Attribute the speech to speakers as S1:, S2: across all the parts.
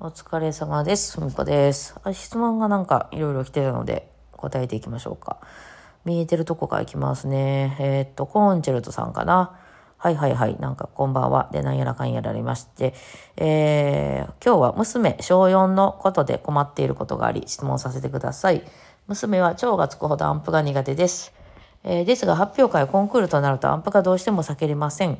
S1: お疲れ様です。ふみこです。質問がなんかいろいろ来てるので答えていきましょうか。見えてるとこからいきますね。えーっと、コーンチェルトさんかな。はいはいはい。なんかこんばんは。で、なんやらかんやらありまして。えー、今日は娘小4のことで困っていることがあり質問させてください。娘は腸がつくほどアンプが苦手です。えーですが発表会コンクールとなるとアンプがどうしても避けれません。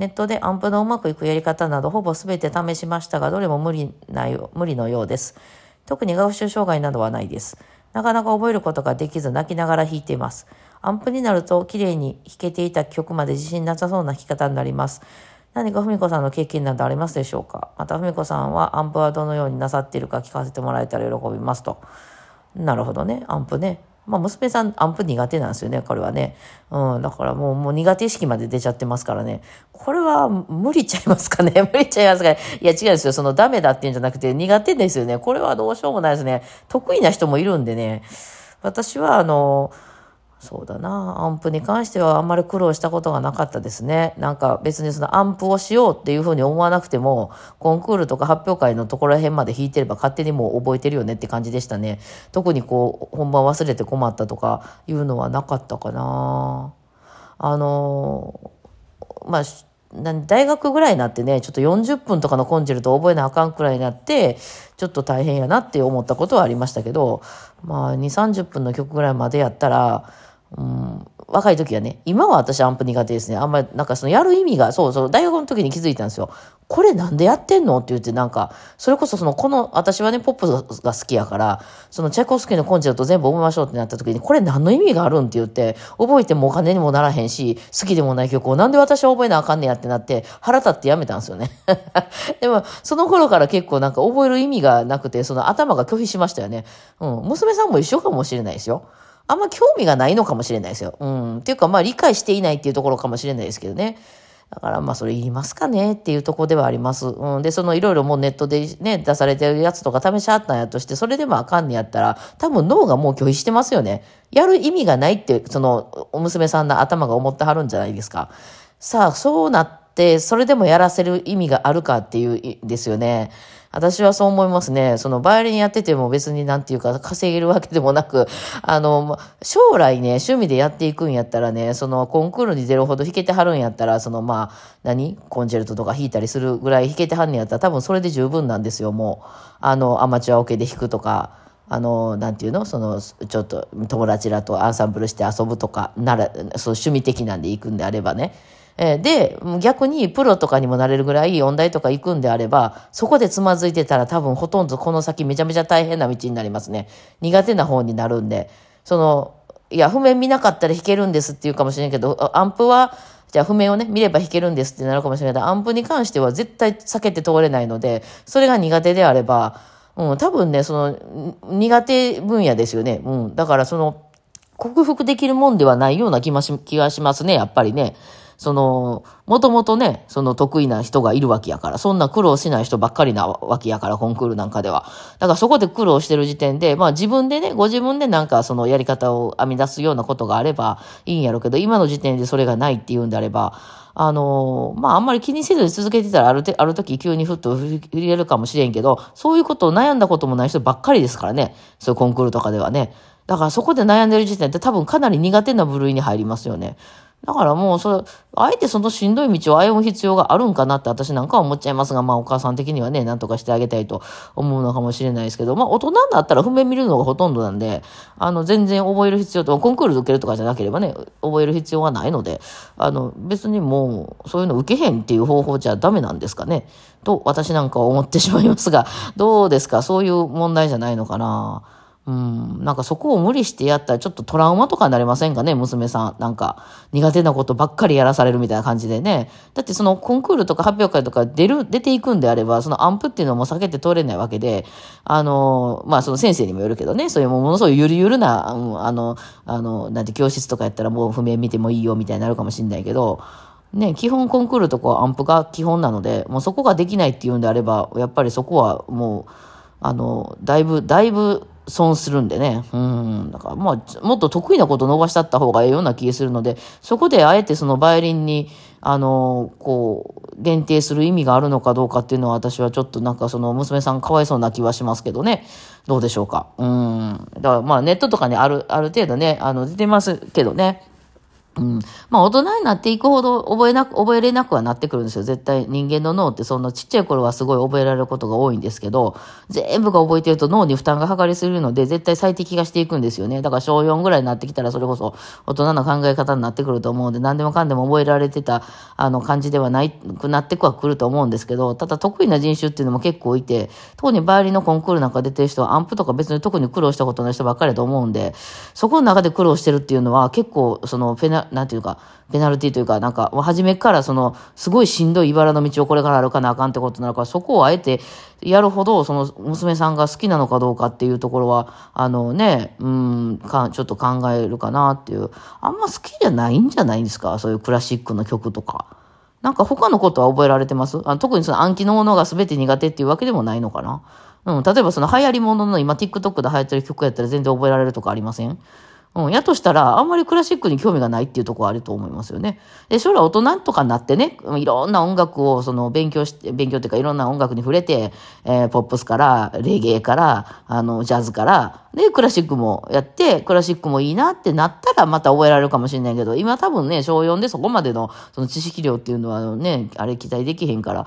S1: ネットでアンプのうまくいくやり方などほぼ全て試しましたがどれも無理なよ無理のようです。特に学習障害などはないです。なかなか覚えることができず泣きながら弾いています。アンプになると綺麗に弾けていた曲まで自信なさそうな弾き方になります。何かふみこさんの経験などありますでしょうか？またふみこさんはアンプはどのようになさっているか聞かせてもらえたら喜びますと。なるほどね。アンプね。まあ、娘さん、アンプ苦手なんですよね、これはね。うん、だからもう、もう苦手意識まで出ちゃってますからね。これは無理ちゃいますかね？無理ちゃいますかね？いや、違うんですよ。そのダメだっていうんじゃなくて、苦手ですよね。これはどうしようもないですね。得意な人もいるんでね。私は、あの、そうだな。アンプに関してはあんまり苦労したことがなかったですね。なんか別にそのアンプをしようっていうふうに思わなくても、コンクールとか発表会のところら辺まで弾いてれば勝手にもう覚えてるよねって感じでしたね。特にこう、本番忘れて困ったとかいうのはなかったかな。あの、まあ、大学ぐらいになってね、ちょっと40分とかのコンチェルト覚えなあかんくらいになって、ちょっと大変やなって思ったことはありましたけど、まあ、2、30分の曲ぐらいまでやったら、うん、若い時はね、今は私アンプ苦手ですね。あんまり、なんかそのやる意味が、そうそう、大学の時に気づいたんですよ。これなんでやってんのって言って、なんか、それこそその、この、私はね、ポップが好きやから、そのチェコスキーのコンチェルト全部覚えましょうってなった時に、これ何の意味があるんって言って、覚えてもお金にもならへんし、好きでもない曲をなんで私は覚えなあかんねやってなって、腹立ってやめたんですよね。でも、その頃から結構なんか覚える意味がなくて、その頭が拒否しましたよね。うん。娘さんも一緒かもしれないですよ。あんま興味がないのかもしれないですよ。うん。っていうか、まあ理解していないっていうところかもしれないですけどね。だからまあそれ言いますかねっていうとこではあります。うん。で、そのいろいろもうネットでね、出されてるやつとか試しあったんやとして、それでもあかんねやったら、多分脳がもう拒否してますよね。やる意味がないって、その、お娘さんの頭が思ってはるんじゃないですか。さあ、そうなって、それでもやらせる意味があるかっていうですよね。私はそう思いますね。そのバイオリンやってても別になんていうか稼げるわけでもなく、あの、将来ね、趣味でやっていくんやったらね、そのコンクールに出るほど弾けてはるんやったら、そのまあ、何？コンチェルトとか弾いたりするぐらい弾けてはんねやったら多分それで十分なんですよ、もう。あの、アマチュアオケで弾くとか。あの、なんていうの？その、ちょっと友達らとアンサンブルして遊ぶとか、なら、そう趣味的なんで行くんであればね。えで、逆にプロとかにもなれるぐらい音大とか行くんであれば、そこでつまずいてたら多分ほとんどこの先めちゃめちゃ大変な道になりますね。苦手な方になるんで。その、いや、譜面見なかったら弾けるんですって言うかもしれんけど、アンプは、じゃあ譜面をね、見れば弾けるんですってなるかもしれないけど、アンプに関しては絶対避けて通れないので、それが苦手であれば、うん、多分ね、その、苦手分野ですよね。うん。だからその、克服できるもんではないような気まし気がしますね、やっぱりね。その、もともとね、その得意な人がいるわけやから、そんな苦労しない人ばっかりなわけやから、コンクールなんかでは。だからそこで苦労してる時点で、まあ自分でね、ご自分でなんかそのやり方を編み出すようなことがあればいいんやろうけど、今の時点でそれがないっていうんであれば、あのまああんまり気にせずに続けてたらあるて、ある時急にふっと振りれるかもしれんけど、そういうことを悩んだこともない人ばっかりですからね、そういうコンクールとかではね。だからそこで悩んでる時点って多分かなり苦手な部類に入りますよね。だからもうそれ、あえてそのしんどい道を歩む必要があるんかなって私なんかは思っちゃいますが、まあお母さん的にはね、なんとかしてあげたいと思うのかもしれないですけど、まあ大人になったら譜面見るのがほとんどなんで、あの全然覚える必要と、コンクール受けるとかじゃなければね、覚える必要がないので、あの別にもうそういうの受けへんっていう方法じゃダメなんですかね、と私なんかは思ってしまいますが、どうですか？そういう問題じゃないのかな？うん、なんかそこを無理してやったらちょっとトラウマとかになりませんかね、娘さん。なんか苦手なことばっかりやらされるみたいな感じでね。だってそのコンクールとか発表会とか出る、出ていくんであれば、そのアンプっていうのも避けて通れないわけで、あの、まあその先生にもよるけどね、そういうものすごいゆるゆるな、あの、あの、なんて教室とかやったらもう譜面見てもいいよみたいになるかもしれないけど、ね、基本コンクールとかアンプが基本なので、もうそこができないっていうんであれば、やっぱりそこはもう、あの、だいぶ、だいぶ、損するんでね。うん。だからまあ、もっと得意なこと逃したった方がええような気がするので、そこであえてそのバイオリンに、あの、こう、限定する意味があるのかどうかっていうのは私はちょっとなんかその娘さんかわいそうな気はしますけどね。どうでしょうか。うん。だからまあネットとかにある、ある程度ね、あの、出てますけどね。うん。まあ大人になっていくほど覚えなく、覚えれなくはなってくるんですよ。絶対人間の脳ってそんなちっちゃい頃はすごい覚えられることが多いんですけど、全部が覚えてると脳に負担がかかりすぎるので、絶対最適化していくんですよね。だから小4ぐらいになってきたらそれこそ大人の考え方になってくると思うんで、何でもかんでも覚えられてた、あの感じではないくなってくはくると思うんですけど、ただ得意な人種っていうのも結構いて、特にバイオリンのコンクールなんか出てる人はアンプとか別に特に苦労したことない人ばっかりだと思うんで、そこの中で苦労してるっていうのは結構そのペナ、なんていうか、ペナルティというか、なんか、初めからその、すごいしんどい茨の道をこれから歩かなあかんってことなるか、そこをあえてやるほど、その娘さんが好きなのかどうかっていうところは、あのね、うん、か、ちょっと考えるかなっていう。あんま好きじゃないんじゃないんですか？そういうクラシックの曲とか。なんか他のことは覚えられてます？あ特にその暗記のものが全て苦手っていうわけでもないのかな？うん、例えばその流行りものの今 TikTok で流行ってる曲やったら全然覚えられるとかありません？うん、やとしたら、あんまりクラシックに興味がないっていうところあると思いますよね。で、将来大人とかになってね、いろんな音楽をその勉強して、勉強っていうかいろんな音楽に触れて、えー、ポップスから、レゲエから、あの、ジャズから、で、クラシックもやって、クラシックもいいなってなったらまた覚えられるかもしれないけど、今多分ね、小4でそこまでのその知識量っていうのはね、あれ期待できへんから、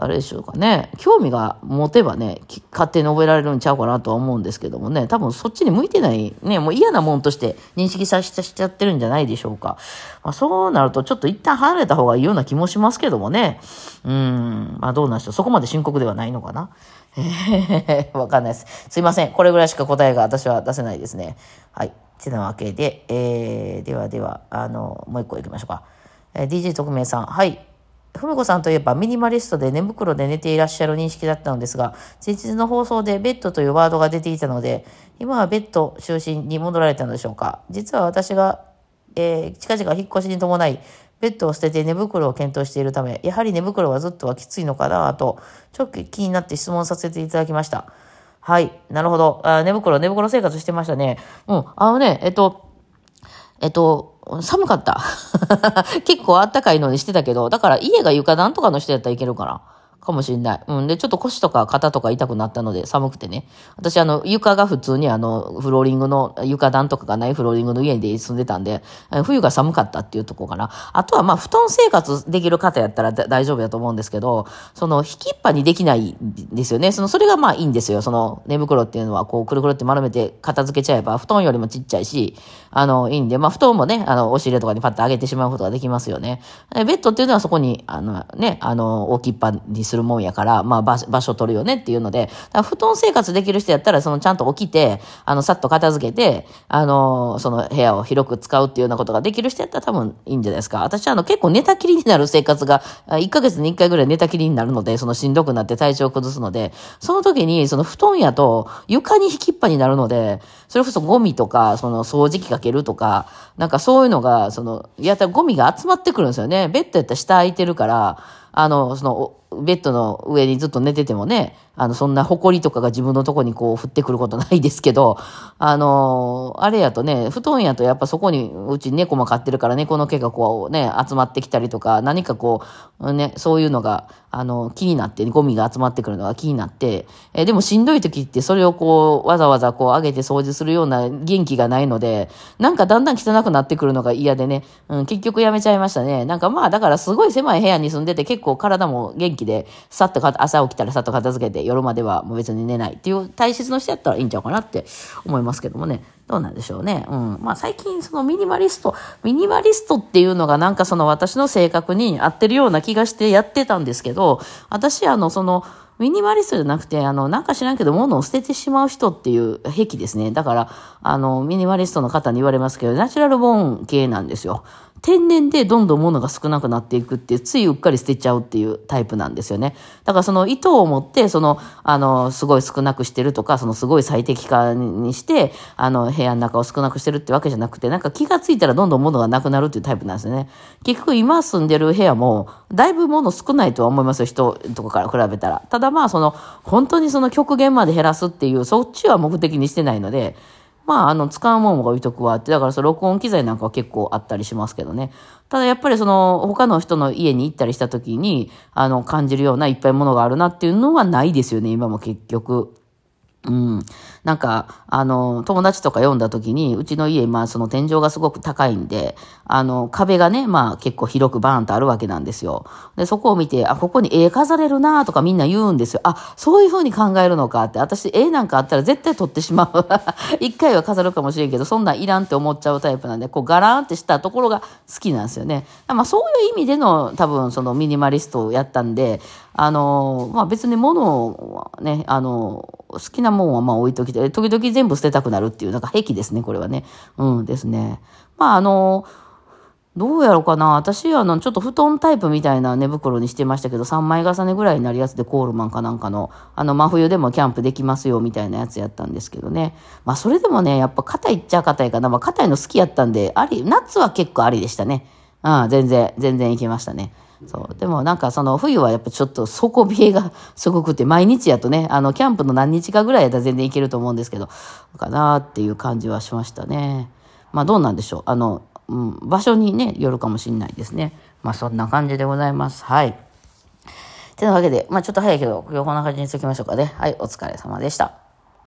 S1: あれでしょうかね。興味が持てばね、勝手に覚えられるんちゃうかなとは思うんですけどもね、多分そっちに向いてない、ね、もう嫌なもんとして認識させちゃってるんじゃないでしょうか。まあ、そうなるとちょっと一旦離れた方がいいような気もしますけどもね。うん、まあどうなんでしょう。そこまで深刻ではないのかな。わかんないです。すいません。これぐらいしか答えが私は出せないですね。はい。てなわけで、えー、ではでは、あの、もう一個行きましょうか。えー、DJ 特命さん。はい。ふみこさんといえばミニマリストで寝袋で寝ていらっしゃる認識だったのですが、先日の放送でベッドというワードが出ていたので、今はベッド就寝に戻られたのでしょうか。実は私が、えー、近々引っ越しに伴い、ベッドを捨てて寝袋を検討しているため、やはり寝袋はずっとはきついのかなと、ちょっと気になって質問させていただきました。はい。なるほど。あ寝袋、寝袋生活してましたね。うん。あのね、えっと、えっと、寒かった。結構あったかいのにしてたけど、だから家が床暖とかの人やったらいけるから。かもしんない。うん。で、ちょっと腰とか肩とか痛くなったので、寒くてね。私、あの、床が普通にあの、フローリングの、床暖とかがないフローリングの家で住んでたんで、冬が寒かったっていうとこかな。あとは、まあ、布団生活できる方やったら大丈夫だと思うんですけど、その、引きっぱにできないんですよね。その、それがまあいいんですよ。その、寝袋っていうのは、こう、くるくるって丸めて片付けちゃえば、布団よりもちっちゃいし、あの、いいんで、まあ、布団もね、あの、押し入れとかにパッと上げてしまうことができますよね。ベッドっていうのはそこに、あの、ね、あの、置きっぱにするもんやから、まあ、場所取るよねっていうので、布団生活できる人やったら、そのちゃんと起きて、あの、さっと片付けて、あの、その部屋を広く使うっていうようなことができる人やったら多分いいんじゃないですか。私はあの、結構寝たきりになる生活が、1ヶ月に1回ぐらい寝たきりになるので、そのしんどくなって体調を崩すので、その時に、その布団やと床に引きっぱになるので、それこそゴミとか、その掃除機かけるとか、なんかそういうのが、その、やったらゴミが集まってくるんですよね。ベッドやったら下空いてるから、あの、その、ベッドの上にずっと寝ててもね、あの、そんな埃とかが自分のとこにこう降ってくることないですけど、あのあれやとね、布団やとやっぱそこに、うち猫も飼ってるから猫の毛がこうね、集まってきたりとか、何かこう、ね、そういうのが、あの、気になって、ゴミが集まってくるのが気になって、えでもしんどい時ってそれをこう、わざわざこう上げて掃除するような元気がないので、なんかだんだん汚くなってくるのが嫌でね、うん、結局やめちゃいましたね。なんかまあ、だからすごい狭い部屋に住んでて結構体も元気で、さっと朝起きたらさっと片付けて、夜まではもう別に寝ないっていう大切の人やったらいいんちゃうかなって思いますけどもね。どうなんでしょうね。うん。まあ最近そのミニマリスト、ミニマリストっていうのがなんかその私の性格に合ってるような気がしてやってたんですけど、私あのその、ミニマリストじゃなくて、あの、なんか知らんけど、物を捨ててしまう人っていう癖ですね。だから、あの、ミニマリストの方に言われますけど、ナチュラルボーン系なんですよ。天然でどんどん物が少なくなっていくっていう、ついうっかり捨てちゃうっていうタイプなんですよね。だからその糸を持って、その、あの、すごい少なくしてるとか、そのすごい最適化にして、あの、部屋の中を少なくしてるってわけじゃなくて、なんか気がついたらどんどん物がなくなるっていうタイプなんですよね。結局今住んでる部屋も、だいぶ物少ないとは思いますよ、人とかから比べたら。ただまあ、その、本当にその極限まで減らすっていう、そっちは目的にしてないので、まあ、あの、使うもんが置いとくわって、だからその録音機材なんかは結構あったりしますけどね。ただやっぱりその、他の人の家に行ったりした時に、あの、感じるようないっぱいものがあるなっていうのはないですよね、今も結局。うん。なんか、あの、友達とか読んだ時に、うちの家、まあその天井がすごく高いんで、あの、壁がね、まあ結構広くバーンとあるわけなんですよ。で、そこを見て、あ、ここに絵飾れるなとかみんな言うんですよ。あ、そういう風に考えるのかって、私絵なんかあったら絶対撮ってしまう。一回は飾るかもしれんけど、そんなんいらんって思っちゃうタイプなんで、こうガランってしたところが好きなんですよね。まあそういう意味での多分そのミニマリストをやったんで、あの、まあ別に物はね、あの、好きなもんはま置いときて、時々全部捨てたくなるっていう、なんか癖ですね、これはね。うんですね。まああの、どうやろうかな。私、あの、ちょっと布団タイプみたいな寝袋にしてましたけど、3枚重ねぐらいになるやつでコールマンかなんかの、あの、真冬でもキャンプできますよみたいなやつやったんですけどね。まあ、それでもね、やっぱ硬いっちゃ硬いかな。まあ、硬いの好きやったんで、あり、夏は結構ありでしたね。うん、全然、全然いけましたね。そう。でもなんかその冬はやっぱちょっと底冷えがすごくて、毎日やとね、あの、キャンプの何日かぐらいやったら全然いけると思うんですけど、かなっていう感じはしましたね。まあどうなんでしょう。あの、うん、場所にね、よるかもしれないですね。まあそんな感じでございます。はい。てなわけで、まあちょっと早いけど、今日こんな感じにしときましょうかね。はい、お疲れ様でした。